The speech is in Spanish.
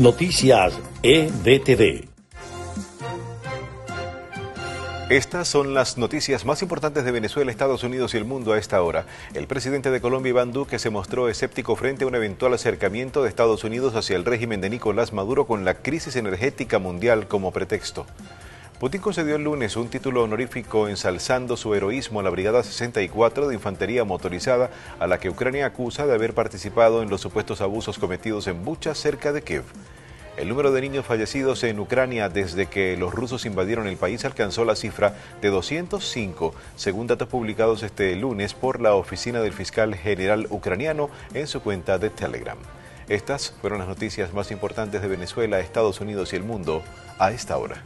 Noticias EDTV. Estas son las noticias más importantes de Venezuela, Estados Unidos y el mundo a esta hora. El presidente de Colombia, Iván Duque, se mostró escéptico frente a un eventual acercamiento de Estados Unidos hacia el régimen de Nicolás Maduro con la crisis energética mundial como pretexto. Putin concedió el lunes un título honorífico ensalzando su heroísmo a la Brigada 64 de Infantería Motorizada, a la que Ucrania acusa de haber participado en los supuestos abusos cometidos en Bucha, cerca de Kiev. El número de niños fallecidos en Ucrania desde que los rusos invadieron el país alcanzó la cifra de 205, según datos publicados este lunes por la oficina del fiscal general ucraniano en su cuenta de Telegram. Estas fueron las noticias más importantes de Venezuela, Estados Unidos y el mundo a esta hora.